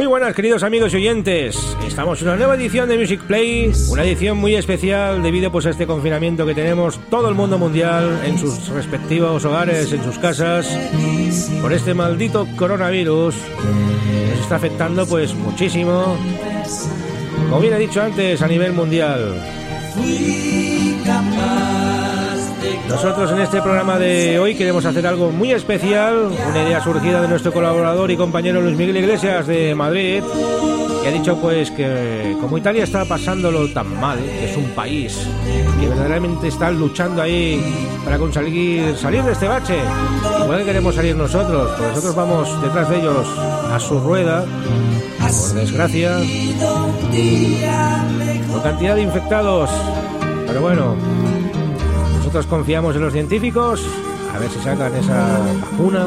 Muy buenas queridos amigos y oyentes, estamos en una nueva edición de Music Play, una edición muy especial debido pues a este confinamiento que tenemos todo el mundo mundial en sus respectivos hogares, en sus casas, por este maldito coronavirus, nos está afectando pues muchísimo, como bien he dicho antes, a nivel mundial. Nosotros en este programa de hoy queremos hacer algo muy especial, una idea surgida de nuestro colaborador y compañero Luis Miguel Iglesias de Madrid, que ha dicho pues que como Italia está pasándolo tan mal, que es un país que verdaderamente está luchando ahí para conseguir salir de este bache, igual queremos salir nosotros, pues nosotros vamos detrás de ellos a su rueda, por desgracia, con cantidad de infectados, pero bueno, nosotros confiamos en los científicos, a ver si sacan esa vacuna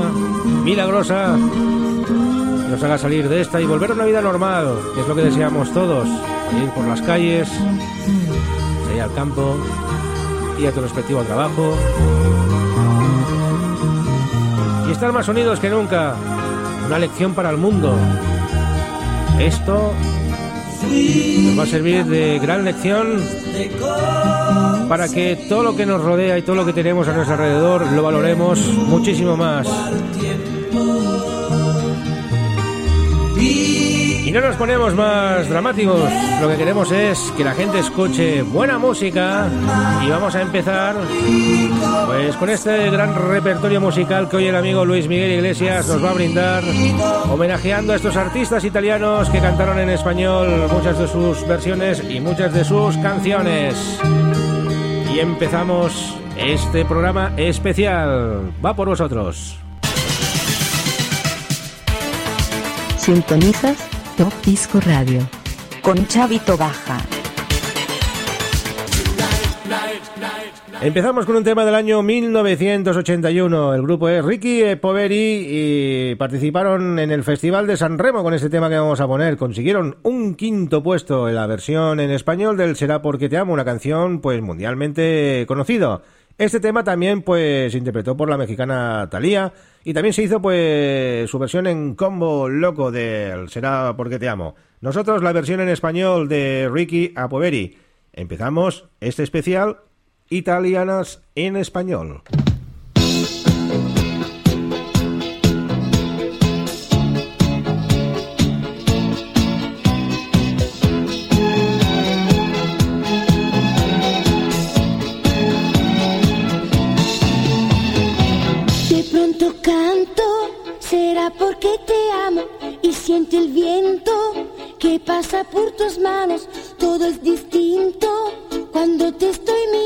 milagrosa que nos haga salir de esta y volver a una vida normal, que es lo que deseamos todos. Ir por las calles, ir al campo, ir a tu respectivo trabajo y estar más unidos que nunca. Una lección para el mundo. Esto nos va a servir de gran lección para que todo lo que nos rodea y todo lo que tenemos a nuestro alrededor lo valoremos muchísimo más. No nos ponemos más dramáticos, lo que queremos es que la gente escuche buena música y vamos a empezar pues con este gran repertorio musical que hoy el amigo Luis Miguel Iglesias nos va a brindar, homenajeando a estos artistas italianos que cantaron en español muchas de sus versiones y muchas de sus canciones. Y empezamos este programa especial. Va por vosotros. Sintonizas Top Disco Radio con Chavito Baja. Empezamos con un tema del año 1981. El grupo es Ricky Poveri y participaron en el Festival de San Remo con este tema que vamos a poner. Consiguieron un quinto puesto en la versión en español del Será porque te amo, una canción pues mundialmente conocida. Este tema también pues interpretó por la mexicana Thalía y también se hizo pues su versión en combo loco del Será porque te amo. Nosotros la versión en español de Ricky Poveri. Empezamos este especial italianas en español. Será porque te amo y siente el viento que pasa por tus manos, todo es distinto cuando te estoy mirando,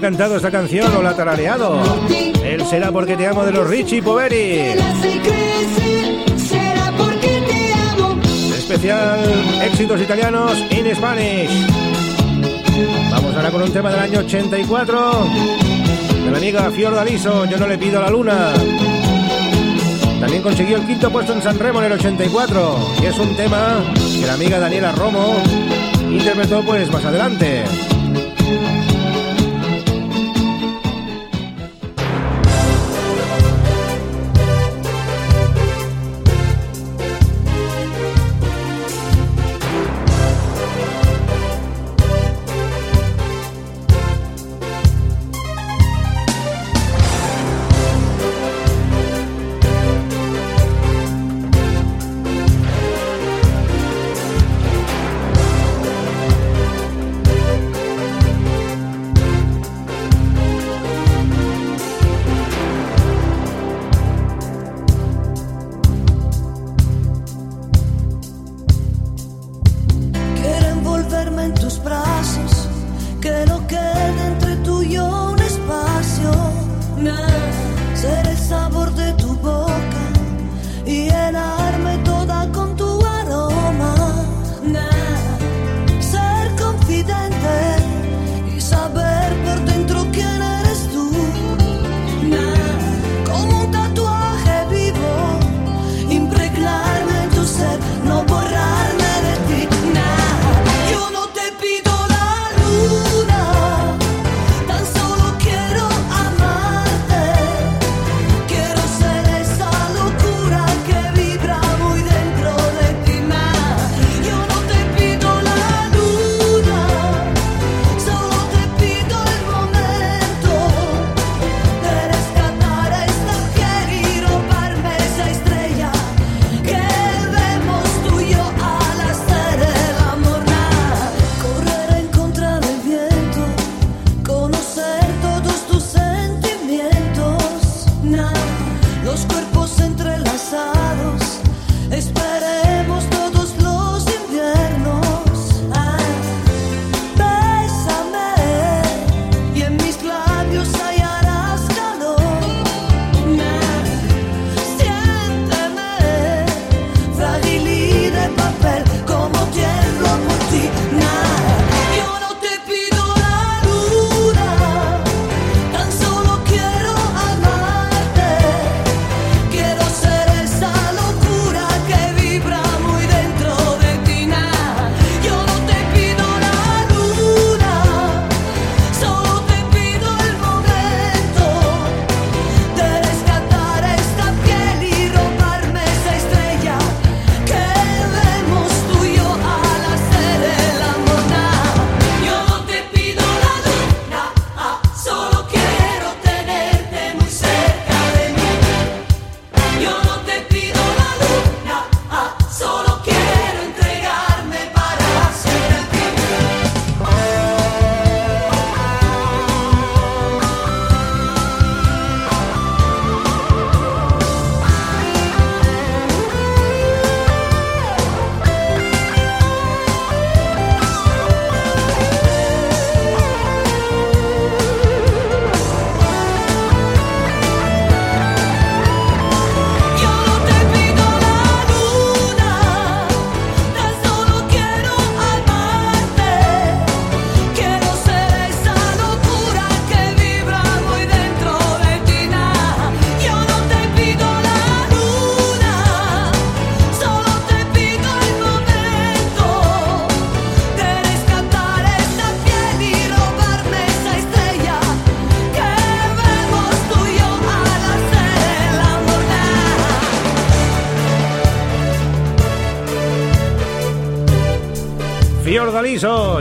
cantado esta canción o la ha tarareado? Él será porque te amo de los Richie Poveri. Especial éxitos italianos in Spanish. Vamos ahora con un tema del año 84 de la amiga Fiordaliso, Yo no le pido la luna. También consiguió el quinto puesto en San Remo en el 84 y es un tema que la amiga Daniela Romo interpretó pues más adelante.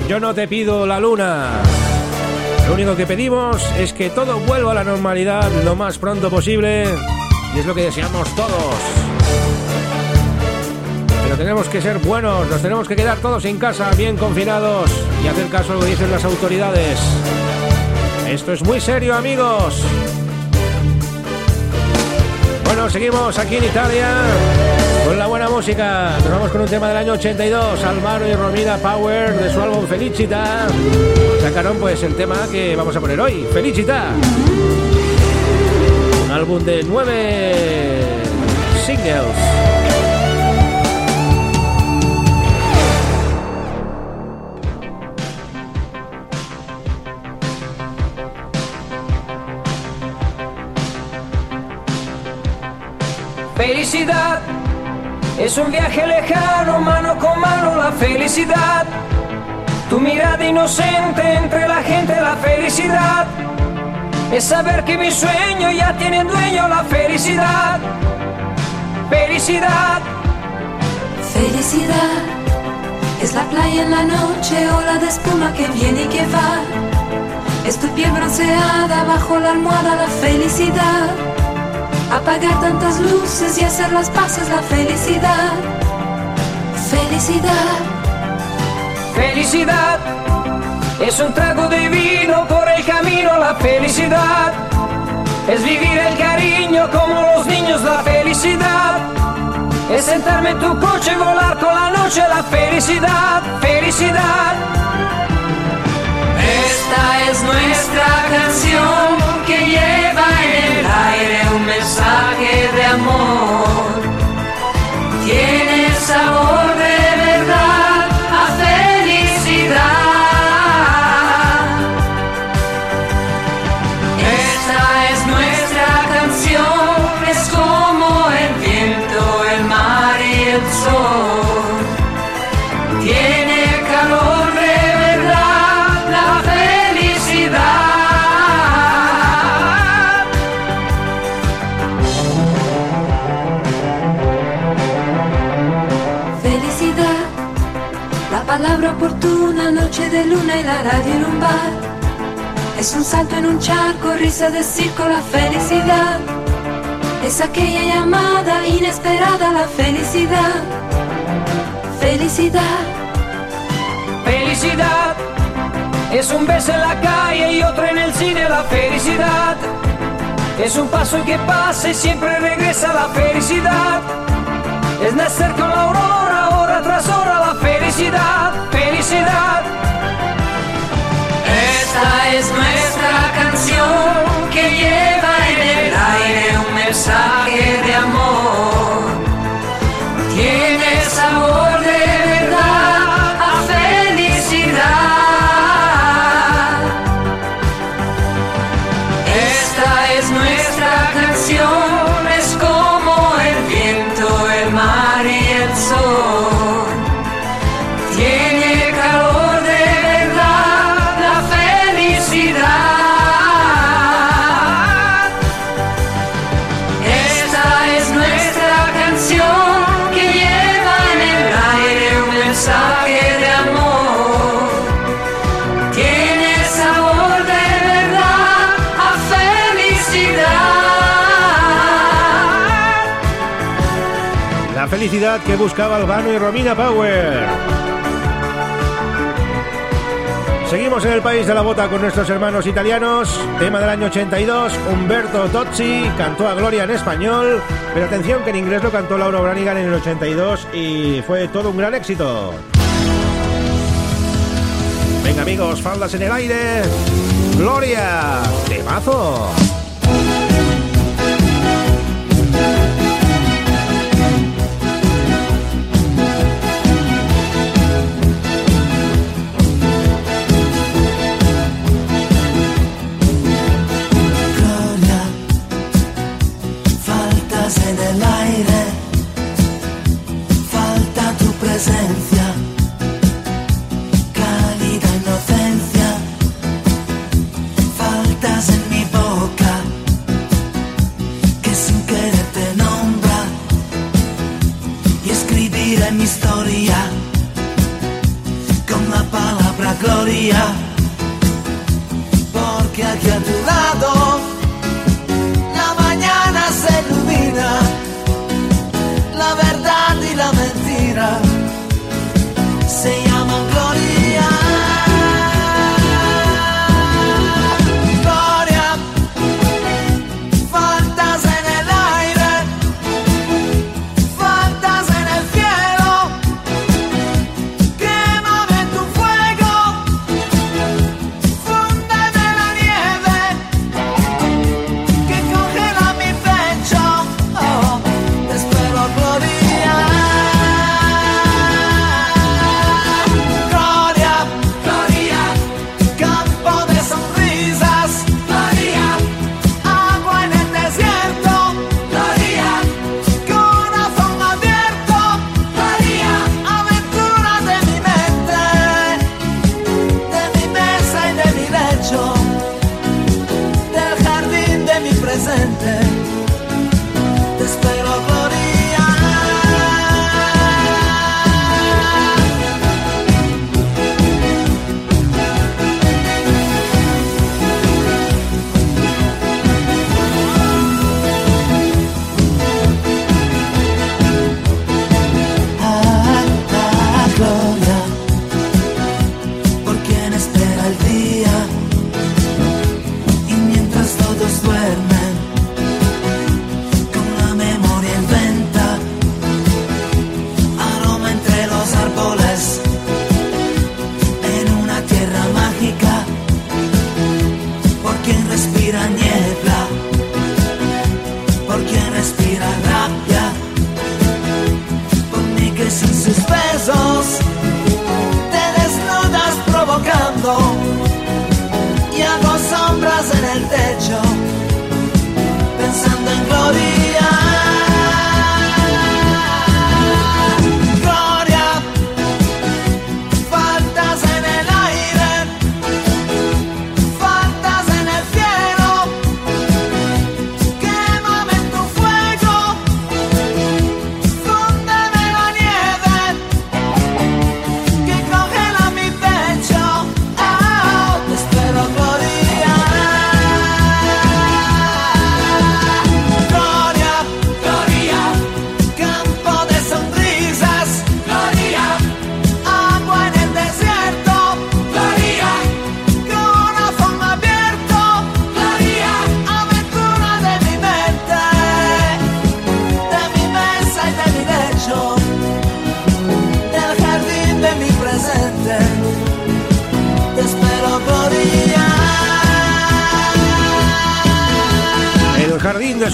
Yo no te pido la luna. Lo único que pedimos es que todo vuelva a la normalidad lo más pronto posible y es lo que deseamos todos. Pero tenemos que ser buenos, nos tenemos que quedar todos en casa, bien confinados y hacer caso a lo que dicen las autoridades. Esto es muy serio, amigos. Bueno, seguimos aquí en Italia Con la buena música, nos vamos con un tema del año 82, Alvaro y Romina Power de su álbum Felicita. Sacaron pues el tema que vamos a poner hoy, Felicita. Un álbum de nueve singles. Felicidad es un viaje lejano, mano con mano la felicidad. Tu mirada inocente entre la gente, la felicidad. Es saber que mi sueño ya tiene dueño, la felicidad. Felicidad. Felicidad. Es la playa en la noche, ola de espuma que viene y que va. Es tu piel bronceada bajo la almohada, la felicidad. Apagar tantas luces y hacer las paces, la felicidad. Felicidad. Felicidad. Es un trago de vino por el camino, la felicidad. Es vivir el cariño como los niños, la felicidad. Es sentarme en tu coche y volar con la noche, la felicidad, felicidad. Esta es nuestra canción que lleva en el aire mensaje de amor. Tiene sabor en un bar. Es un salto en un charco, risa de circo, la felicidad. Es aquella llamada inesperada, la felicidad. Felicidad, Felicidad es un beso en la calle y otro en el cine, la felicidad. Es un paso que pasa y siempre regresa la felicidad. Es nacer con la aurora, hora tras hora, la felicidad, felicidad. Es nuestra canción que lleva en el aire un mensaje de amor. Que buscaba Albano y Romina Power. Seguimos en el país de la bota con nuestros hermanos italianos. Tema del año 82, Humberto Tozzi cantó a Gloria en español, pero atención que en inglés lo cantó Laura Branigan en el 82 y fue todo un gran éxito. Venga amigos, faldas en el aire. Gloria, temazo.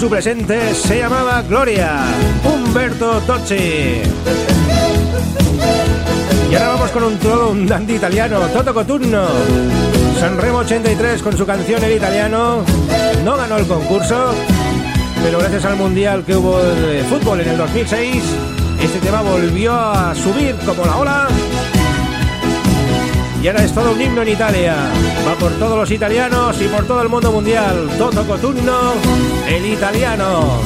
Su presente se llamaba Gloria, Humberto Tocci. Y ahora vamos con un todo un dandy italiano, Toto Coturno. Sanremo 83 con su canción El Italiano. No ganó el concurso, pero gracias al mundial que hubo de fútbol en el 2006, este tema volvió a subir como la ola. Y ahora es todo un himno en Italia. Va por todos los italianos y por todo el mundo mundial. Toto Coturno, el italiano.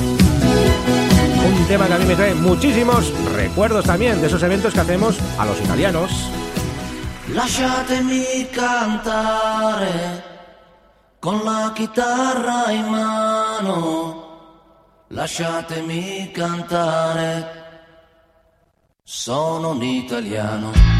Un tema que a mí me trae muchísimos recuerdos también de esos eventos que hacemos a los italianos. Lasciatemi cantare con la chitarra in mano. Lasciatemi cantare. Sono un italiano.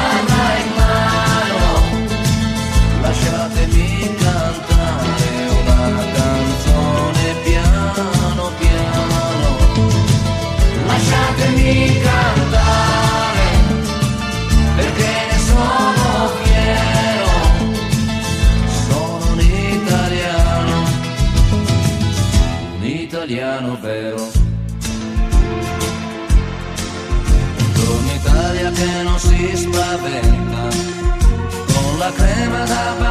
Cantare perché ne sono fiero, sono italiano, un italiano vero. Buongiorno Italia che non si spaventa, con la crema da barba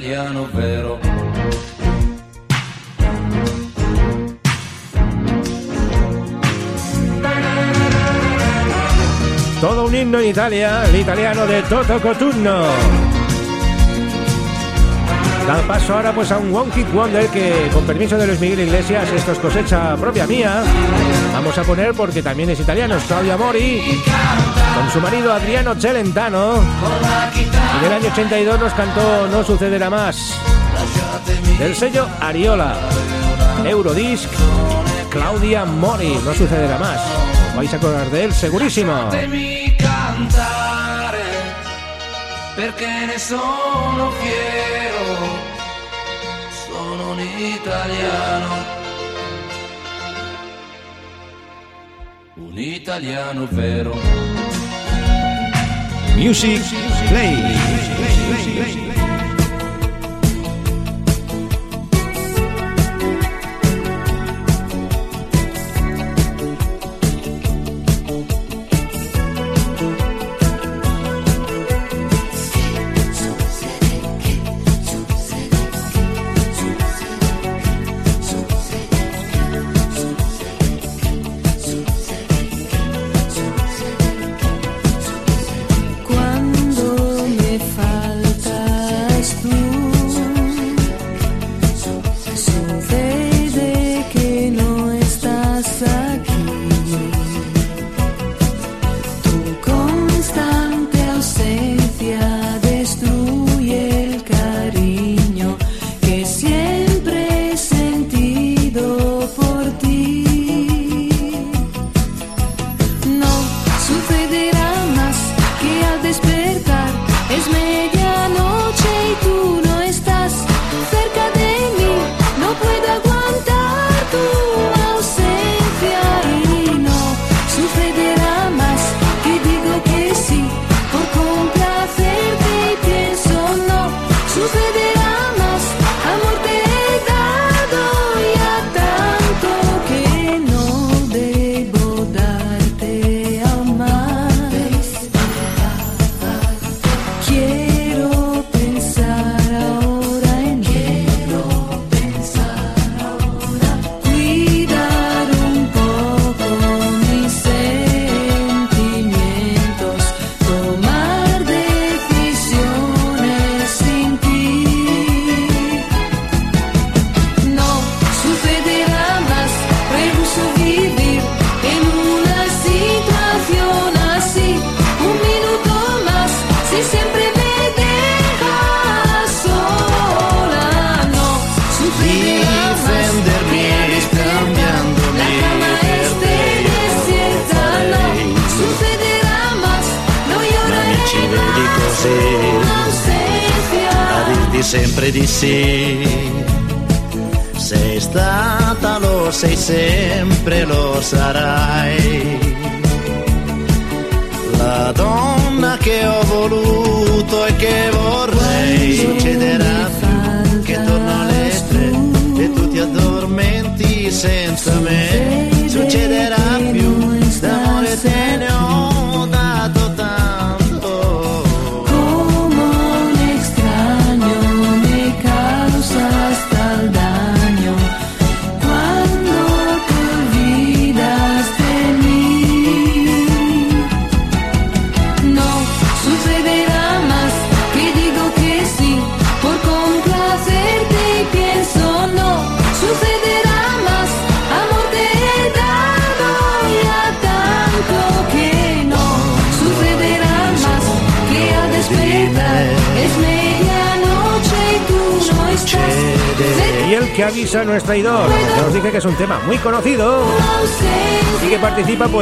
italiano, vero. Todo un himno en Italia, el italiano de Toto Coturno. Da paso ahora pues a un One Hit Wonder que con permiso de Luis Miguel Iglesias, esto es cosecha propia mía, vamos a poner porque también es italiano, es Claudia Mori, con su marido Adriano Celentano, y del año 82 nos cantó No sucederá más, del sello Ariola, Eurodisc, Claudia Mori, No sucederá más, vais a acordar de él segurísimo. Perché ne sono fiero, sono un italiano, un italiano vero. Music Play. Quando mi fa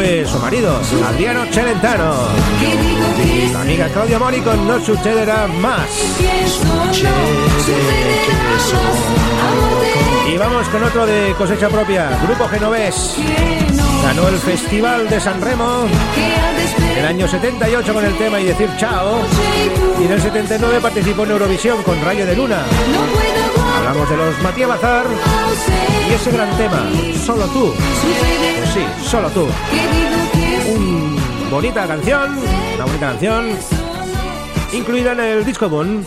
su marido, Adriano Celentano. Y amiga Claudia Mori No sucederá más. Y vamos con otro de cosecha propia, Grupo Genovés. Ganó el Festival de San Remo en el año 78 con el tema y decir chao. Y en el 79 participó en Eurovisión con Rayo de Luna. Hablamos de los Matías Bazar y ese gran tema, Solo tú. Sí, solo tú. Una bonita canción, una bonita canción, incluida en el disco Bon.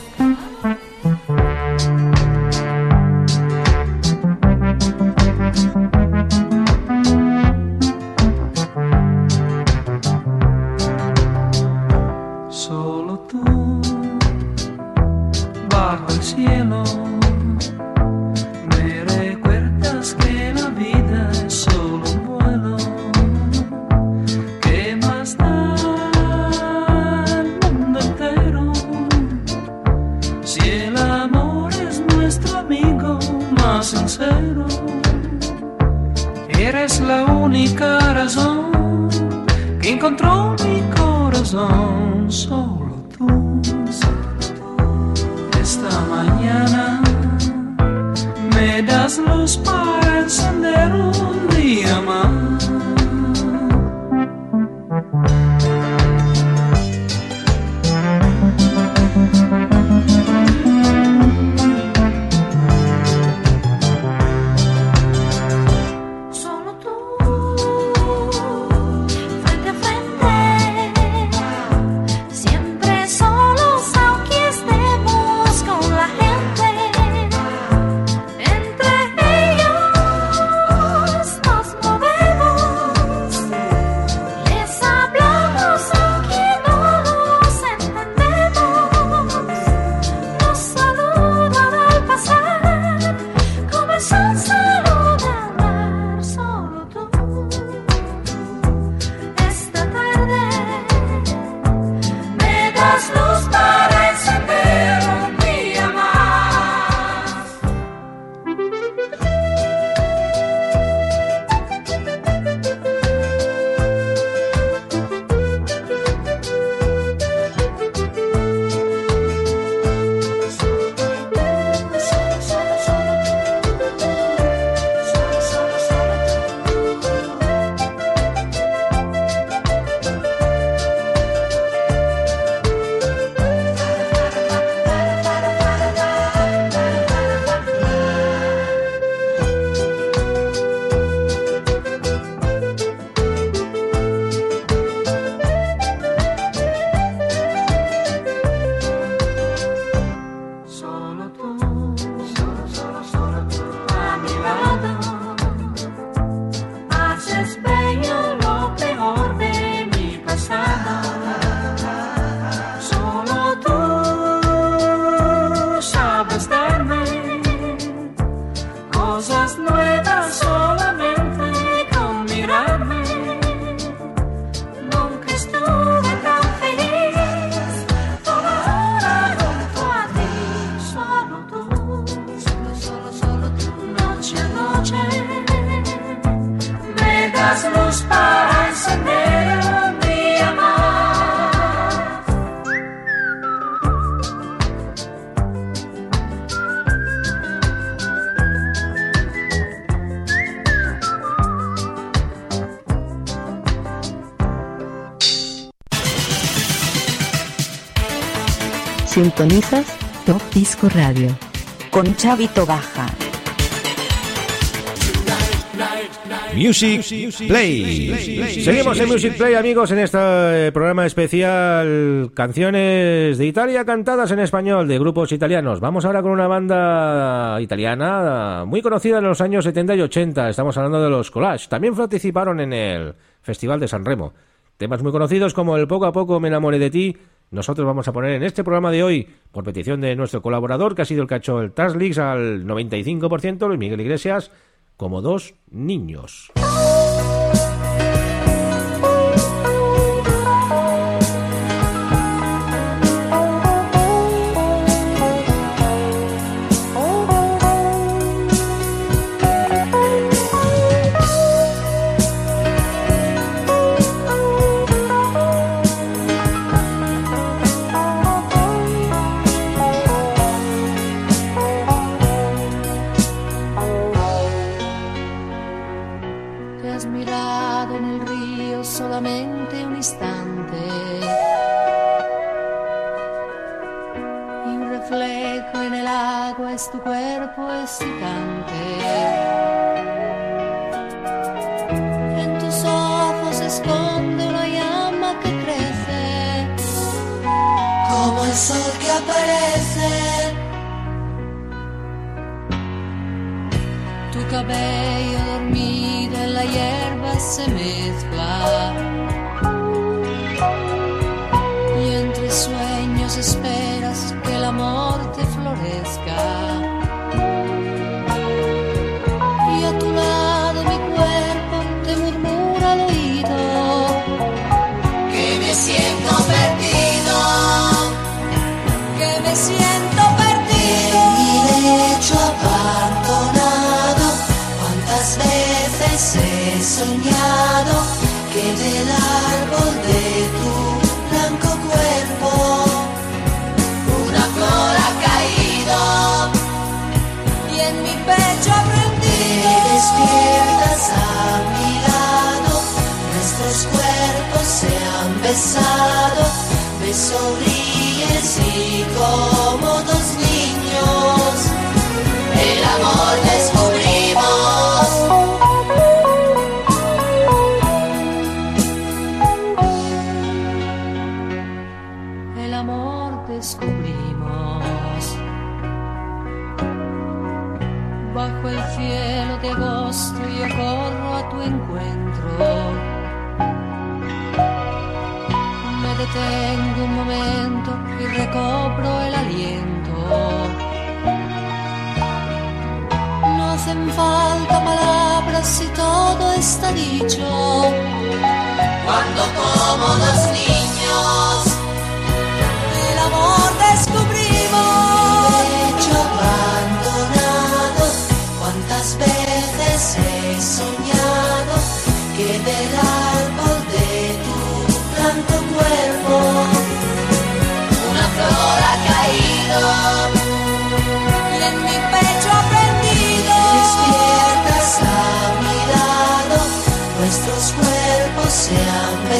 Sintonizas Top Disco Radio. Con Chavito Baja. Music Play. Seguimos en Music Play, amigos, en este eh, programa especial Canciones de Italia cantadas en español de grupos italianos. Vamos ahora con una banda italiana muy conocida en los años 70 y 80. Estamos hablando de los Collage. También participaron en el Festival de San Remo. Temas muy conocidos como el Poco a poco me enamoré de ti. Nosotros vamos a poner en este programa de hoy, por petición de nuestro colaborador, que ha sido el cacho el Taslix al 95%, Luis Miguel Iglesias, como dos niños. Cabello dormido en la hierba se mezcla. Soñado que del árbol de tu blanco cuerpo una flor ha caído y en mi pecho ha prendido. Te despiertas a mi lado, nuestros cuerpos se han besado, me sonríes y como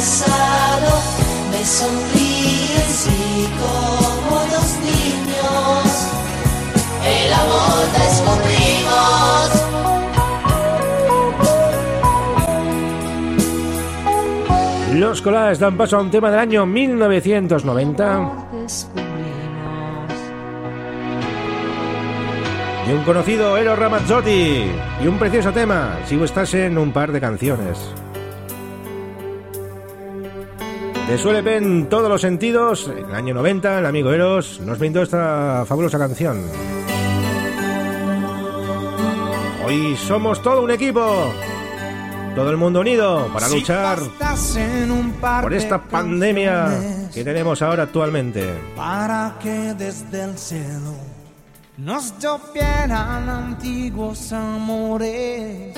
besado, me sonríes y como dos niños el amor descubrimos. Los Collage dan paso a un tema del año 1990 de un conocido Eros Ramazzotti y un precioso tema, si gustase en un par de canciones. De Suele en todos los sentidos, en el año 90 el amigo Eros nos brindó esta fabulosa canción. Hoy somos todo un equipo, todo el mundo unido para luchar por esta pandemia que tenemos ahora actualmente. para que desde el cielo nos llovieran antiguos amores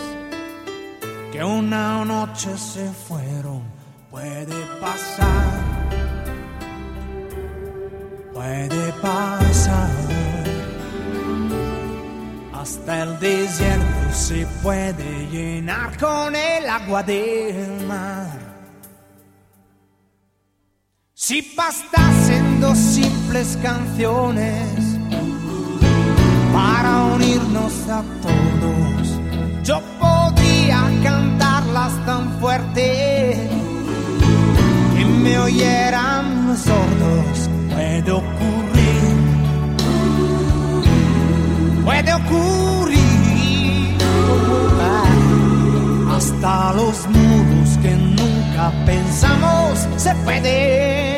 que una noche se fueron. Puede pasar, puede pasar. Hasta el desierto se puede llenar con el agua del mar. Si bastasen dos simples canciones para unirnos a todos. Yo podría cantarlas tan fuerte me oyeran sordos. Puede ocurrir, puede ocurrir. Hasta los muros que nunca pensamos se pueden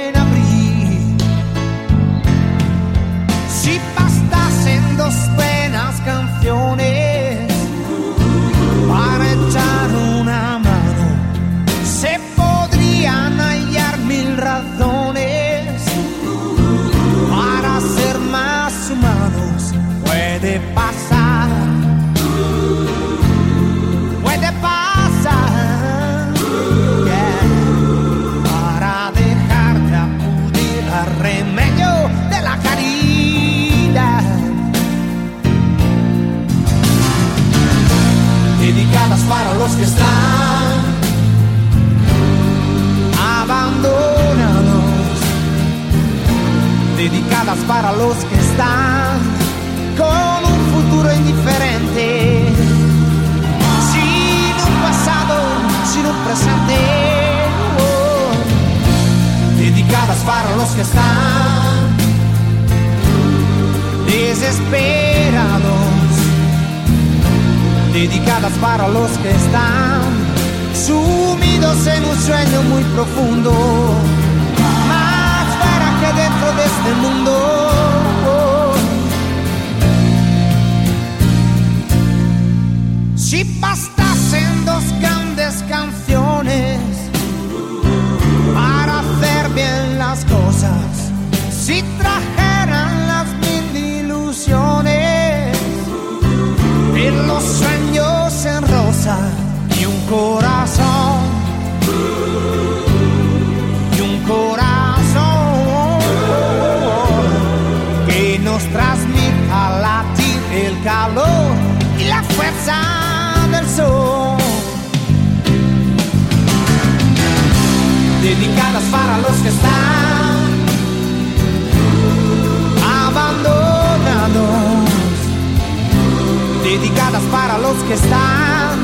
para los que están con un futuro indiferente, sin un pasado, sin un presente, oh. dedicadas para los que están desesperados, dedicadas para los que están sumidos en un sueño muy profundo, más fuera que dentro de este mundo. Transmita latir el calor y la fuerza del sol. Dedicadas para los que están abandonados. Dedicadas para los que están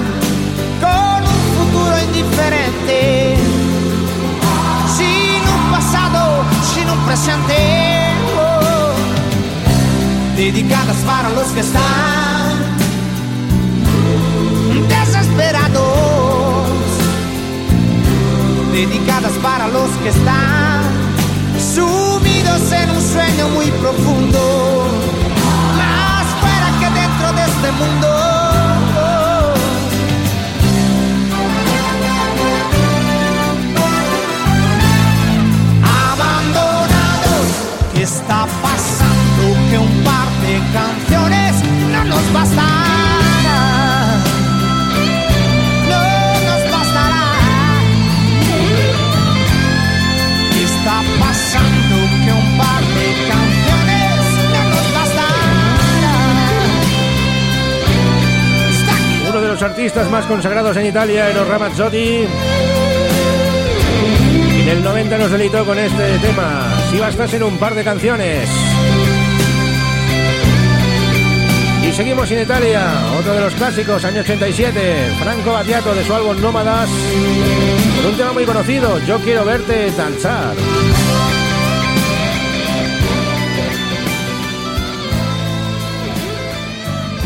con un futuro indiferente, sin un pasado, sin un presente. Dedicadas para los que están desesperados, dedicadas para los que están sumidos en un sueño muy profundo, más fuera que dentro de este mundo. Abandonados, ¿qué está canciones no nos bastará. No nos bastará. ¿Qué está pasando? Que un par de canciones no nos bastará. Uno de los artistas más consagrados en Italia, Eros Ramazzotti. En el 90 nos deleitó con este tema. Si bastas en un par de canciones. Seguimos en Italia, otro de los clásicos, año 87, Franco Battiato de su álbum Nómadas, con un tema muy conocido, Yo quiero verte danzar.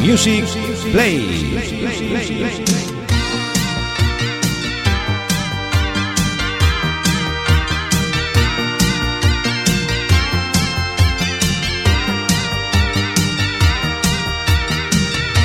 Music Play.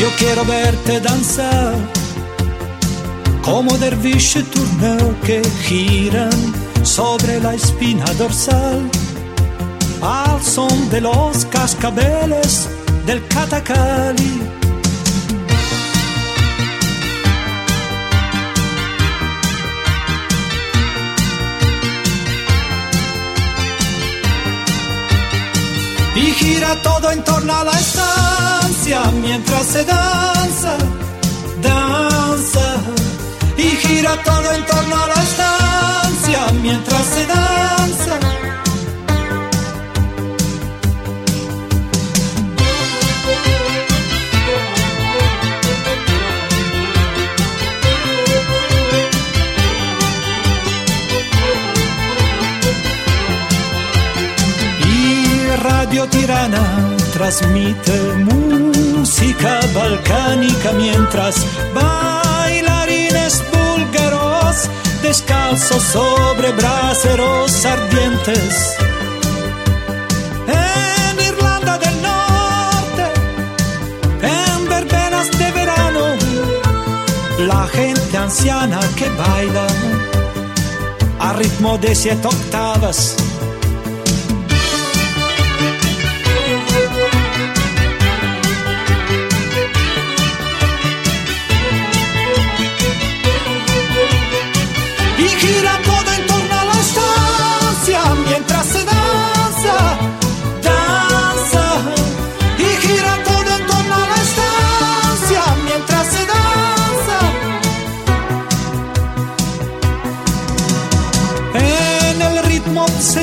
Yo quiero verte danzar como derviche turneo que giran sobre la espina dorsal al al son de los cascabeles del Catacali. Y gira todo en torno a la estancia mientras se danza, danza. Y gira todo en torno a la estancia mientras se danza. Radio Tirana transmite música balcánica mientras bailarines búlgaros descalzos sobre braseros ardientes. En Irlanda del Norte, en verbenas de verano, la gente anciana que baila a ritmo de siete octavas.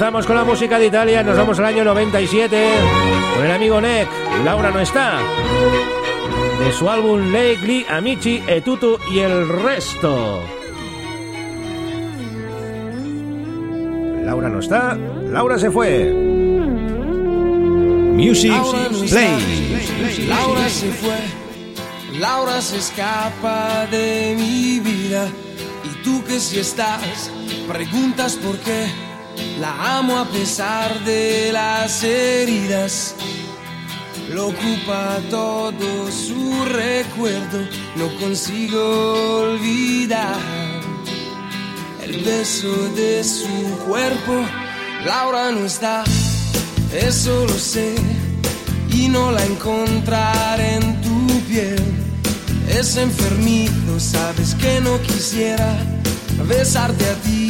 Avanzamos con la música de Italia, nos vamos al año 97 con el amigo Nick, Laura no está, de su álbum Lake Amici e y el resto. Laura no está, Laura se fue. Music. Play. Laura se fue, Laura se escapa de mi vida. Y tú que si estás, preguntas por qué. La amo a pesar de las heridas. Lo ocupa todo su recuerdo, no consigo olvidar el beso de su cuerpo. Laura no está, eso lo sé, y no la encontraré en tu piel. Es enfermizo, sabes que no quisiera besarte a ti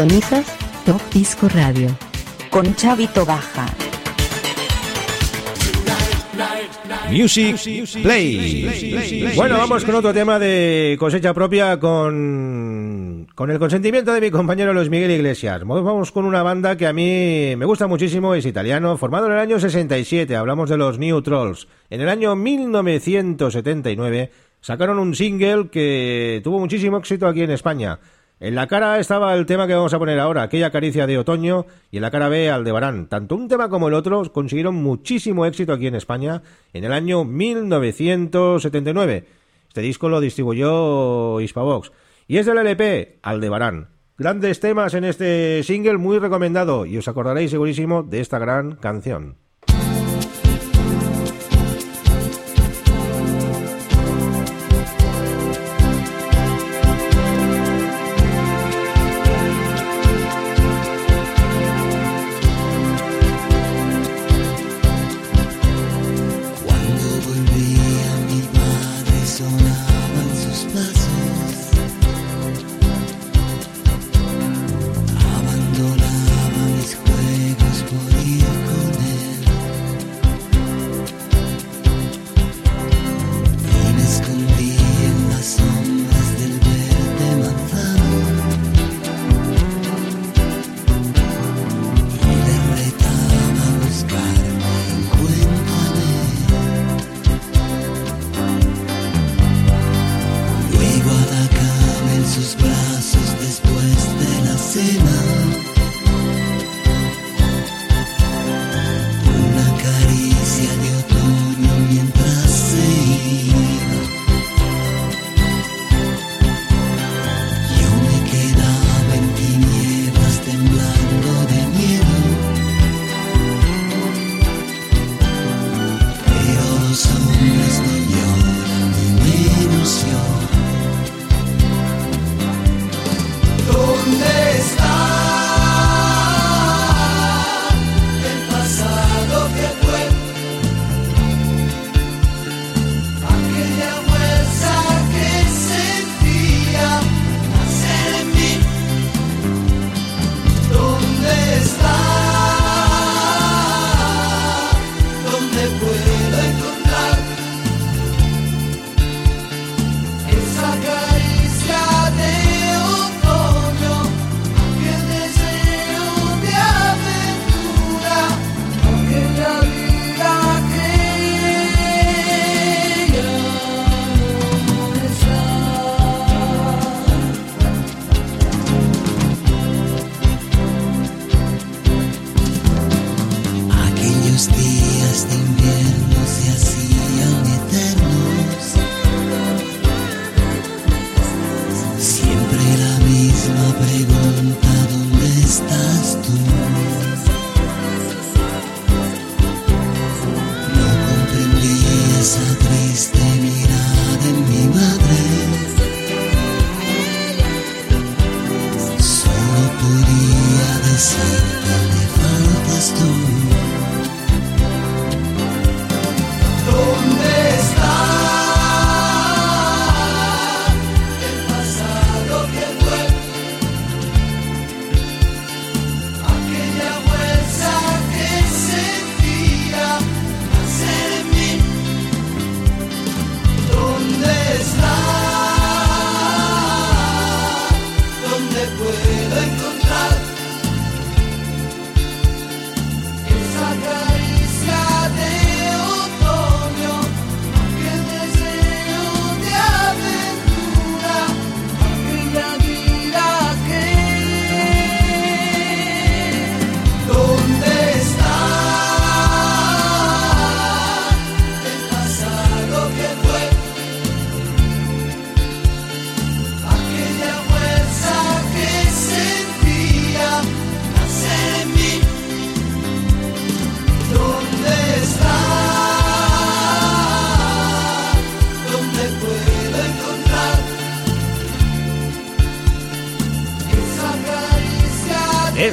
Sintonizas Top Disco Radio. Con Chavito Baja. Music Play. Bueno, vamos con otro tema de cosecha propia con, con el consentimiento de mi compañero Luis Miguel Iglesias. Vamos con una banda que a mí me gusta muchísimo, es italiano, formado en el año 67, hablamos de los New Trolls. En el año 1979 sacaron un single que tuvo muchísimo éxito aquí en España. En la cara estaba el tema que vamos a poner ahora, aquella caricia de otoño, y en la cara B, Aldebarán. Tanto un tema como el otro consiguieron muchísimo éxito aquí en España en el año 1979. Este disco lo distribuyó Hispavox. Y es del LP, Aldebarán. Grandes temas en este single, muy recomendado, y os acordaréis segurísimo de esta gran canción.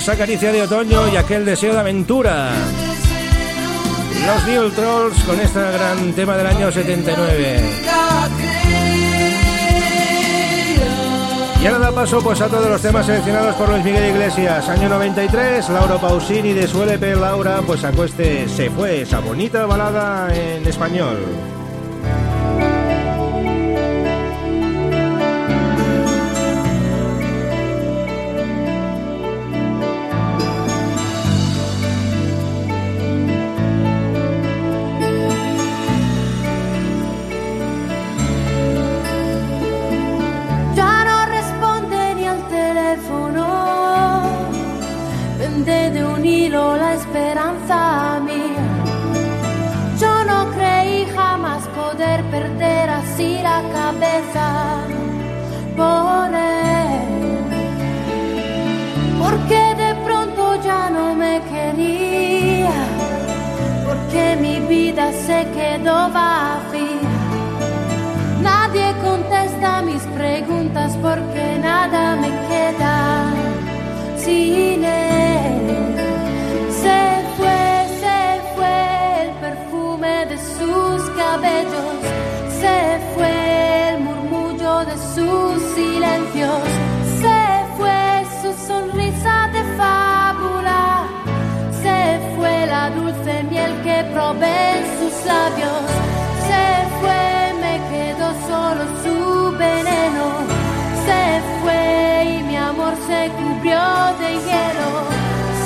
Esa caricia de otoño y aquel deseo de aventura. Los New Trolls con este gran tema del año 79. Y ahora da paso pues a todos los temas seleccionados por Luis Miguel Iglesias. Año 93, Laura Pausini de su LP Laura pues sacó este Se fue, esa bonita balada en español. Se quedó vacía. Nadie contesta mis preguntas porque nada me queda sin él. Se fue, se fue el perfume de sus cabellos, se fue el murmullo de sus silencios, se fue su sonrisa de fábula, se fue la dulce miel que probé se fue, me quedó solo su veneno, se fue y mi amor se cubrió de hielo,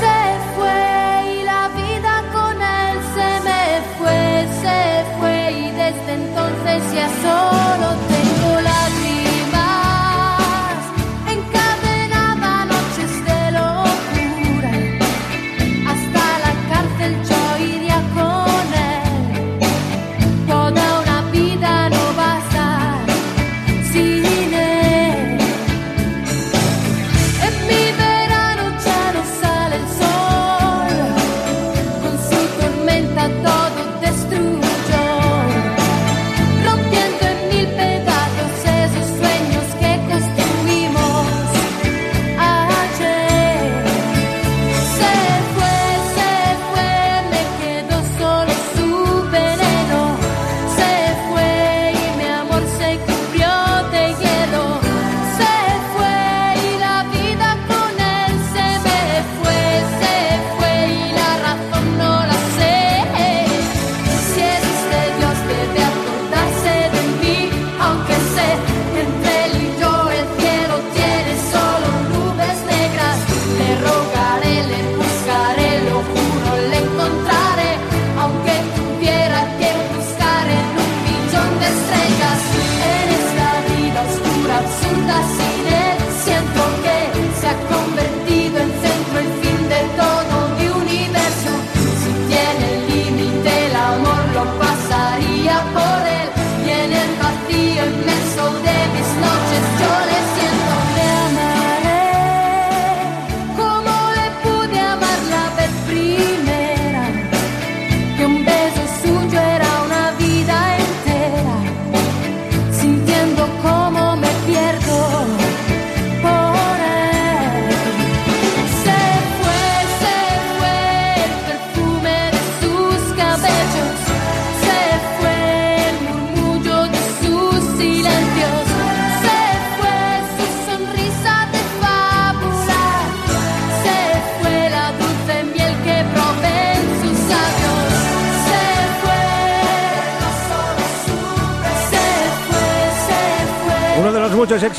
se fue y la vida con él se me fue, se fue y desde entonces ya solo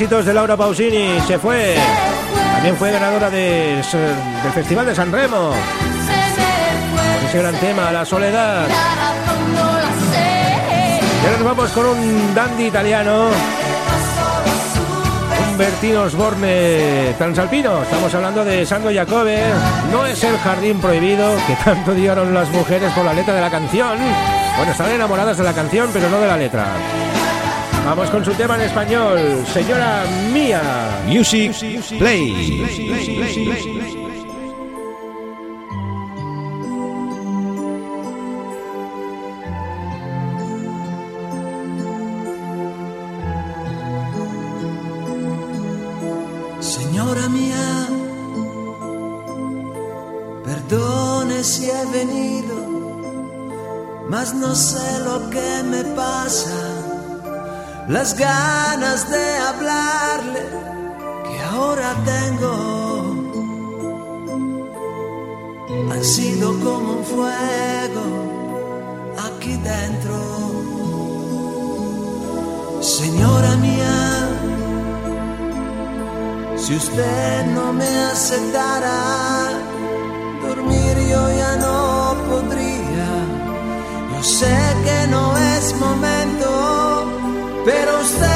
éxitos de Laura Pausini se fue. También fue ganadora de- del Festival de San Remo. Ese gran tema, La Soledad. Y ahora nos vamos con un dandy italiano. Un Bertino Osborne transalpino. Estamos hablando de Sandro Jacobe. No es el jardín prohibido que tanto dieron las mujeres por la letra de la canción. Bueno, están enamoradas de la canción, pero no de la letra. Vamos con su tema en español. Señora mía. Music Play. Señora mía, perdone si he venido, mas no sé lo que me pasa, las ganas de hablarle ahora tengo han sido como un fuego aquí dentro. Señora mía, si usted no me aceptara, dormir yo ya no podría. Yo sé que no es momento, usted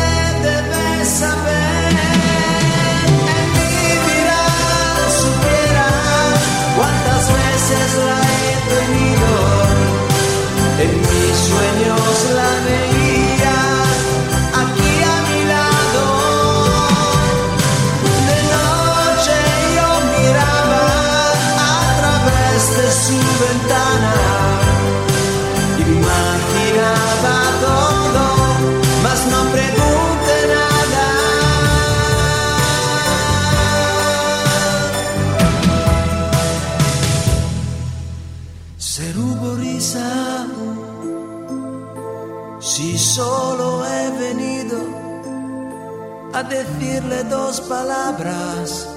decirle dos palabras.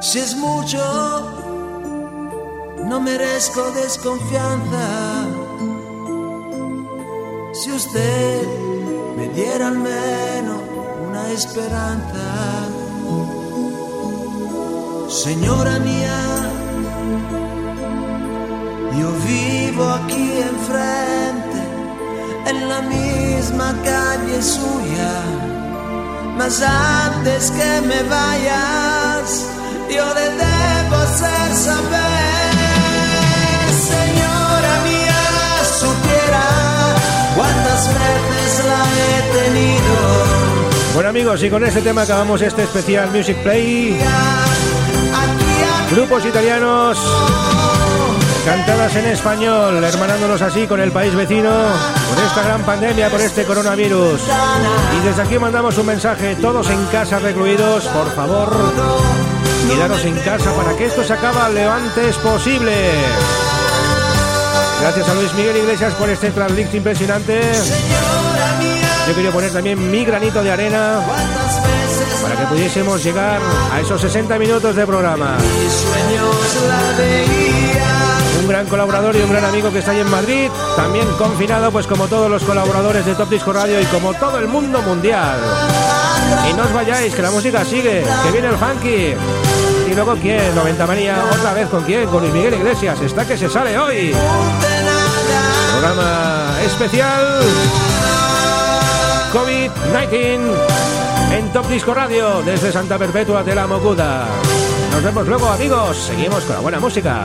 Si es mucho, no merezco desconfianza. Si usted me diera al menos una esperanza, señora mía, yo vivo aquí enfrente, en la misma calle suya. Mas antes que me vayas, yo le debo hacer saber, señora mía, supiera cuántas veces la he tenido. Bueno amigos, y con este tema acabamos este especial Music Play. Grupos italianos cantadas en español, hermanándonos así con el país vecino, por esta gran pandemia, por este coronavirus. Y desde aquí mandamos un mensaje, todos en casa recluidos, por favor, quedaros en casa para que esto se acabe lo antes posible. Gracias a Luis Miguel Iglesias por este translix impresionante. Yo quería poner también mi granito de arena para que pudiésemos llegar a esos 60 minutos de programa. Un gran colaborador y un gran amigo que está ahí en Madrid, también confinado, pues como todos los colaboradores de Top Disco Radio y como todo el mundo mundial. Y no os vayáis, que la música sigue, que viene el funky. Y luego quién, 90 Manía, otra vez con quién, con Luis Miguel Iglesias, está que se sale hoy. Programa especial COVID-19 en Top Disco Radio desde Santa Perpetua de la Mocuda. Nos vemos luego amigos, seguimos con la buena música.